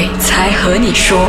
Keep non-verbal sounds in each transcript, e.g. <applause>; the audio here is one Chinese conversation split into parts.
鬼才和你说。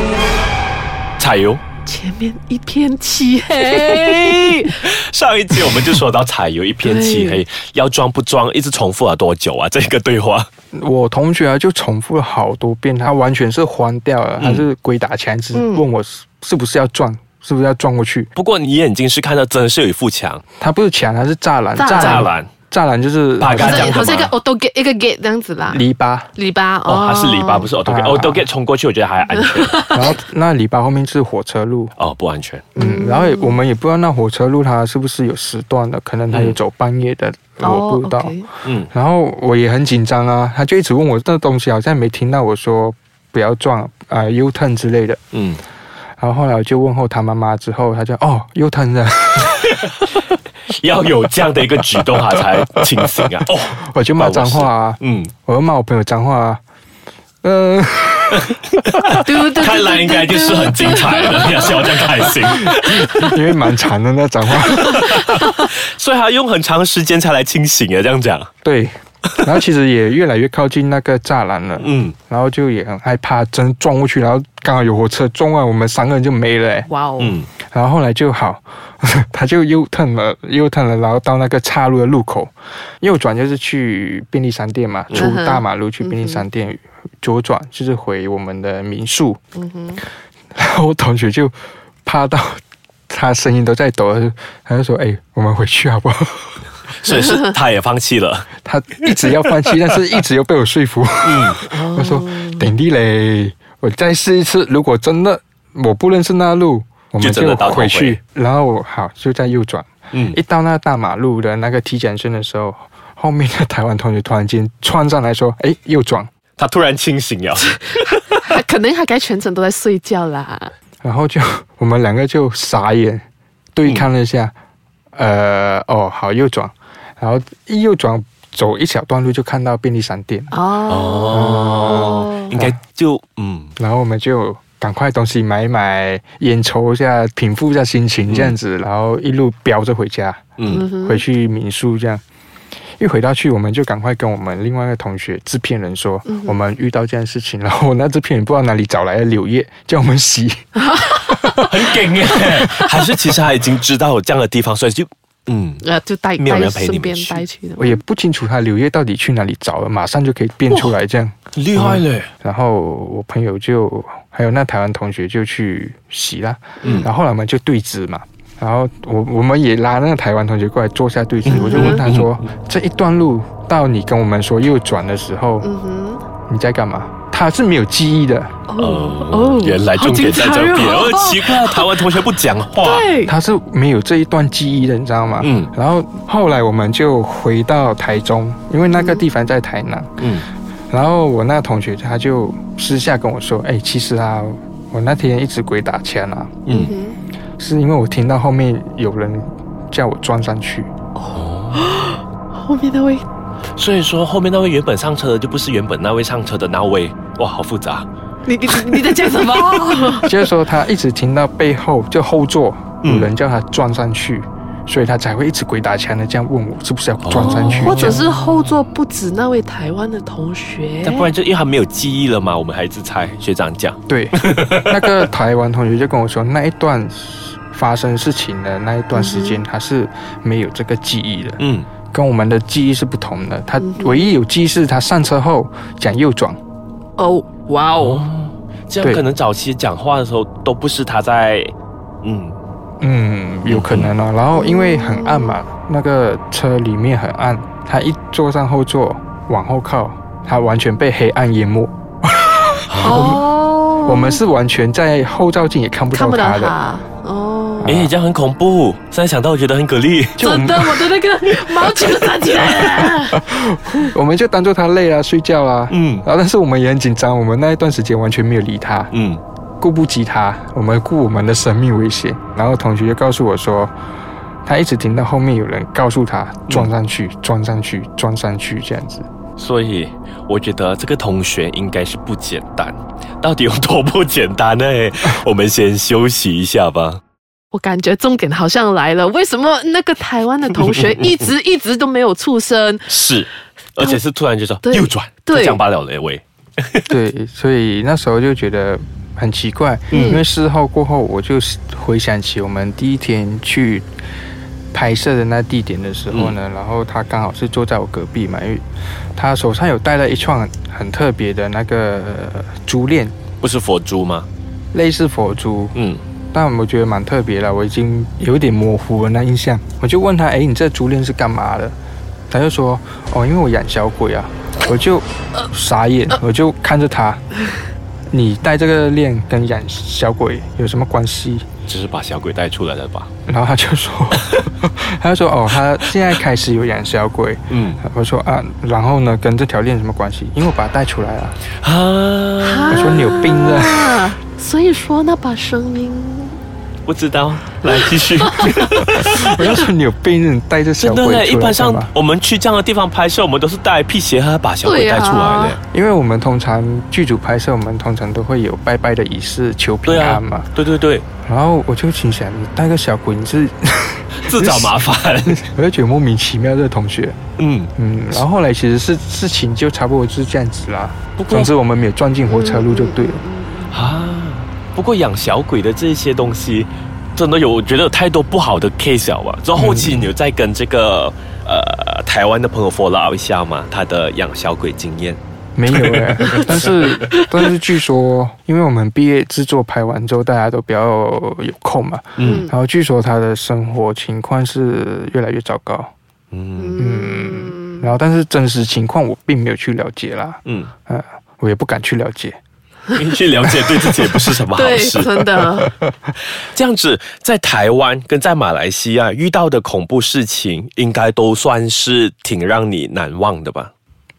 柴油。前面一片漆黑，<laughs> 上一集我们就说到柴油一片 <laughs> 漆黑，要装不装，一直重复了多久啊？<laughs> 这个对话，我同学啊就重复了好多遍，他完全是慌掉了，他是鬼打墙，只问我是是不是要撞，是不是要撞过去。不过你眼睛是看到真的是有一副墙，它不是墙，它是栅栏，栅栏。栅栏就是好像好像一个 auto gate 一个 gate 这样子啦，篱笆。篱笆哦，它是篱笆不是？Auto gate，auto gate 冲过去我觉得还安全，<laughs> 然后那篱笆后面是火车路。哦不安全，嗯，然后我们也不知道那火车路它是不是有时段的，可能它有走半夜的，我不知道，嗯，然后我也很紧张啊，他就一直问我这东西好像没听到我说不要撞啊 U turn 之类的，嗯，然后后来我就问候他妈妈之后，他就哦 U turn 的。<laughs> <laughs> 要有这样的一个举动，啊才清醒啊！哦，我就骂脏话啊，嗯，我就骂我朋友脏话啊，嗯，看来应该就是很精彩的，<laughs> 要笑这样开心，因为蛮长的那脏话，<laughs> 所以他用很长时间才来清醒啊，这样讲，对。<laughs> 然后其实也越来越靠近那个栅栏了，嗯，然后就也很害怕，真撞过去，然后刚好有火车撞完，我们三个人就没了，哇哦，嗯，然后后来就好，<laughs> 他就又 turn 了，又 turn 了，然后到那个岔路的路口，右转就是去便利商店嘛，出大马路去便利商店，左转就是回我们的民宿，嗯哼，然后我同学就怕到他声音都在抖，他就说，哎，我们回去好不好？<laughs> 所以是他也放弃了，<laughs> 他一直要放弃，但是一直又被我说服。嗯，<laughs> 他说：“等地嘞，我再试一次。如果真的我不认识那路，我们就回去。然后好，就在右转。嗯，一到那大马路的那个体检线的时候，后面的台湾同学突然间窜上来说：‘哎，右转！<laughs> ’他突然清醒了，可能他该全程都在睡觉啦。然后就我们两个就傻眼，对看了一下。呃，哦，好，右转。”然后一右转走一小段路就看到便利商店。哦，应该就嗯，然后我们就赶快东西买一买，烟抽一下，平复一下心情这样子，然后一路飙着回家，嗯，回去民宿这样。一回到去，我们就赶快跟我们另外一个同学制片人说，我们遇到这件事情，然后那制片人不知道哪里找来的柳叶，叫我们洗，<laughs> <laughs> 很梗耶，还是其实他已经知道有这样的地方，所以就。嗯，呃，就带带顺便带去的。我也不清楚他柳叶到底去哪里找了，马上就可以变出来，这样厉害嘞。然后我朋友就还有那台湾同学就去洗了，嗯，然后后来我们就对峙嘛，然后我我们也拉那个台湾同学过来坐下对峙，我就问他说，这一段路到你跟我们说右转的时候，嗯哼，你在干嘛？他是没有记忆的哦哦，原来重点在这边。哦，奇怪，台湾同学不讲话，<laughs> 对，他是没有这一段记忆的，你知道吗？嗯。然后后来我们就回到台中，因为那个地方在台南。嗯。然后我那同学他就私下跟我说：“哎，其实啊，我那天一直鬼打墙啊，嗯，是因为我听到后面有人叫我撞上去。哦，<gasps> 后面那位。”所以说，后面那位原本上车的就不是原本那位上车的那位，哇，好复杂。你你你在讲什么？<laughs> 就是说，他一直听到背后就后座有人叫他撞上去，所以他才会一直鬼打墙的这样问我是不是要撞上去，或者是后座不止那位台湾的同学。那不然就因为他没有记忆了嘛？我们还是猜学长讲。对，<laughs> 那个台湾同学就跟我说，那一段发生事情的那一段时间，他是没有这个记忆的。嗯。跟我们的记忆是不同的，他唯一有记忆是他上车后讲右转。哦，哇哦，这样可能早期讲话的时候都不是他在，嗯。嗯，有可能哦。然后因为很暗嘛，那个车里面很暗，他一坐上后座往后靠，他完全被黑暗淹没。哦，<laughs> 我们是完全在后照镜也看不到他的。哎，这样很恐怖。现在想到，我觉得很给力。真的，我的那个 <laughs> 毛球站起来了。<laughs> 我们就当做他累了，睡觉啊。嗯。然后，但是我们也很紧张。我们那一段时间完全没有理他。嗯。顾不及他，我们顾我们的生命危险。然后同学就告诉我说，他一直听到后面有人告诉他撞上去，撞上去，撞上去这样子。所以，我觉得这个同学应该是不简单。到底有多不简单呢？我们先休息一下吧。我感觉重点好像来了，为什么那个台湾的同学一直 <laughs> 一直都没有出声？是，而且是突然就说右转，对讲罢了了喂。对，所以那时候就觉得很奇怪，因为事后过后，我就回想起我们第一天去拍摄的那地点的时候呢，然后他刚好是坐在我隔壁嘛，因为他手上有戴了一串很特别的那个珠链，不是佛珠吗？类似佛珠，嗯。但我觉得蛮特别的，我已经有点模糊了那印象。我就问他：“哎，你这珠链是干嘛的？”他就说：“哦，因为我养小鬼啊。”我就傻眼，<laughs> 我就看着他：“你戴这个链跟养小鬼有什么关系？” <laughs> 只是把小鬼带出来了吧？然后他就说：“他就说哦，他现在开始有养小鬼。”嗯，我说啊，然后呢，跟这条链什么关系？因为我把它带出来了。啊，我说你有病啊！所以说那把声音。不知道，<laughs> 来继续。<laughs> 我要说你有病，你带着小鬼出一般上我们去这样的地方拍摄，我们都是带辟邪和把小鬼带出来的。因为我们通常剧组拍摄，我们通常都会有拜拜的仪式，求平安嘛。对对对。然后我就心想，你带个小鬼，你是 <laughs> 自找麻烦。我就觉得莫名其妙，这个同学。嗯嗯。然后后来其实是事情就差不多是这样子啦。总之我们没有撞进火车路就对了。啊。不过养小鬼的这些东西，真的有，我觉得有太多不好的 case 了吧？之后后期你有再跟这个呃台湾的朋友 follow 一下吗？他的养小鬼经验没有哎，但是 <laughs> 但是据说，因为我们毕业制作拍完之后，大家都比较有空嘛，嗯，然后据说他的生活情况是越来越糟糕，嗯嗯，然后但是真实情况我并没有去了解啦，嗯呃，我也不敢去了解。<laughs> 去了解对自己也不是什么好事，真的。<laughs> 这样子，在台湾跟在马来西亚遇到的恐怖事情，应该都算是挺让你难忘的吧？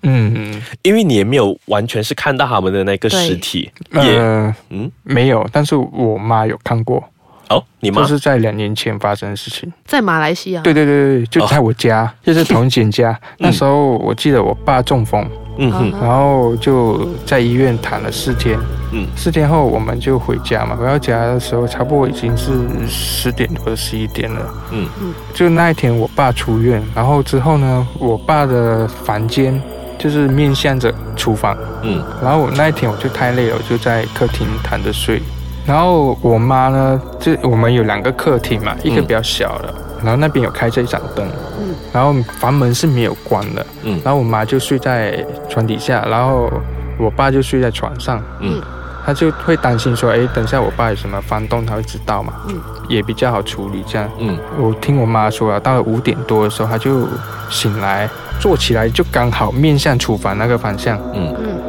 嗯嗯，因为你也没有完全是看到他们的那个尸体，也嗯没有，但是我妈有看过。哦，你妈是在两年前发生的事情，在马来西亚。对对对对，就在我家，<laughs> 就是同姐家。那时候我记得我爸中风。嗯哼，然后就在医院躺了四天，嗯，四天后我们就回家嘛。回到家的时候，差不多已经是十点多十一点了，嗯嗯。就那一天，我爸出院，然后之后呢，我爸的房间就是面向着厨房，嗯。然后我那一天我就太累了，我就在客厅躺着睡。然后我妈呢，就我们有两个客厅嘛，一个比较小的。然后那边有开着一盏灯，嗯，然后房门是没有关的，嗯，然后我妈就睡在床底下，然后我爸就睡在床上，嗯，他就会担心说，哎，等下我爸有什么翻动，他会知道嘛，嗯，也比较好处理这样，嗯，我听我妈说啊，到了五点多的时候，他就醒来，坐起来就刚好面向厨房那个方向，嗯。嗯，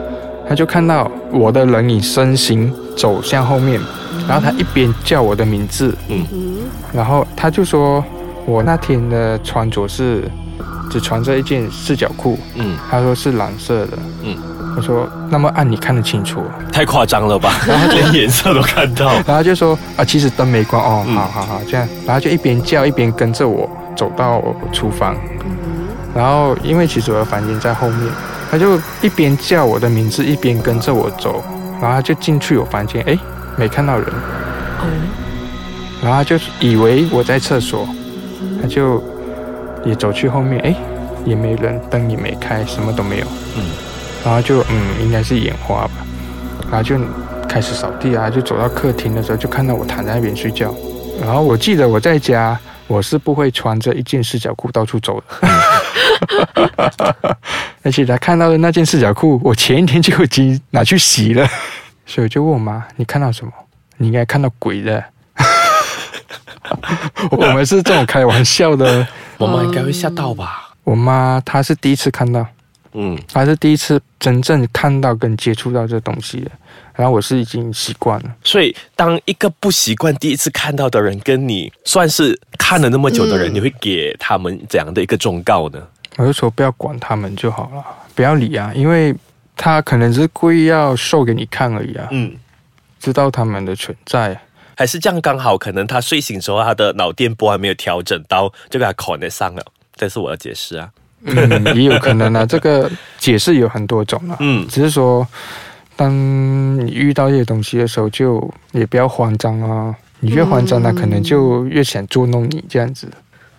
他就看到我的人影身形走向后面，然后他一边叫我的名字，嗯，然后他就说。我那天的穿着是只穿着一件四角裤，嗯，他说是蓝色的，嗯，我说那么暗你看得清楚？太夸张了吧？<laughs> 然后连颜色都看到，<laughs> 然后就说啊，其实灯没关哦，好好好，这样，然后就一边叫一边跟着我走到厨房，然后因为其实我的房间在后面，他就一边叫我的名字一边跟着我走，然后他就进去我房间，哎，没看到人，然后就以为我在厕所。他就也走去后面，哎，也没人，灯也没开，什么都没有。嗯，然后就嗯，应该是眼花吧。然后就开始扫地啊，就走到客厅的时候，就看到我躺在那边睡觉。然后我记得我在家，我是不会穿着一件四角裤到处走的。而且他看到的那件四角裤，我前一天就已经拿去洗了。<laughs> 所以我就问我妈：“你看到什么？你应该看到鬼的。<laughs> ”我们是这种开玩笑的，我妈应该会吓到吧？我妈她是第一次看到，嗯，她是第一次真正看到跟接触到这东西的。然后我是已经习惯了，所以当一个不习惯第一次看到的人跟你算是看了那么久的人，你会给他们怎样的一个忠告呢？我就说不要管他们就好了，不要理啊，因为他可能是故意要秀给你看而已啊。嗯，知道他们的存在。还是这样刚好，可能他睡醒时候，他的脑电波还没有调整到，就给他 connect 上了。这是我的解释啊。嗯，<laughs> 也有可能啊，这个解释有很多种啊。嗯，只是说，当你遇到这些东西的时候，就也不要慌张啊。你越慌张，他可能就越想捉弄你这样子。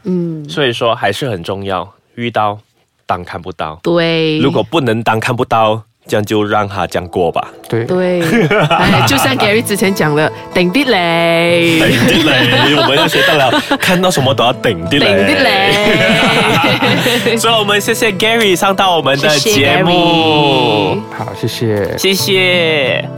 嗯，所以说还是很重要，遇到当看不到。对，如果不能当看不到。这样就让他这样过吧。对对，<laughs> 哎，就像 Gary 之前讲的，顶的嘞，顶的嘞，我们要学到了，看到什么都要顶的嘞，顶的嘞。所以，我们谢谢 Gary 上到我们的节目，好，谢谢，谢谢。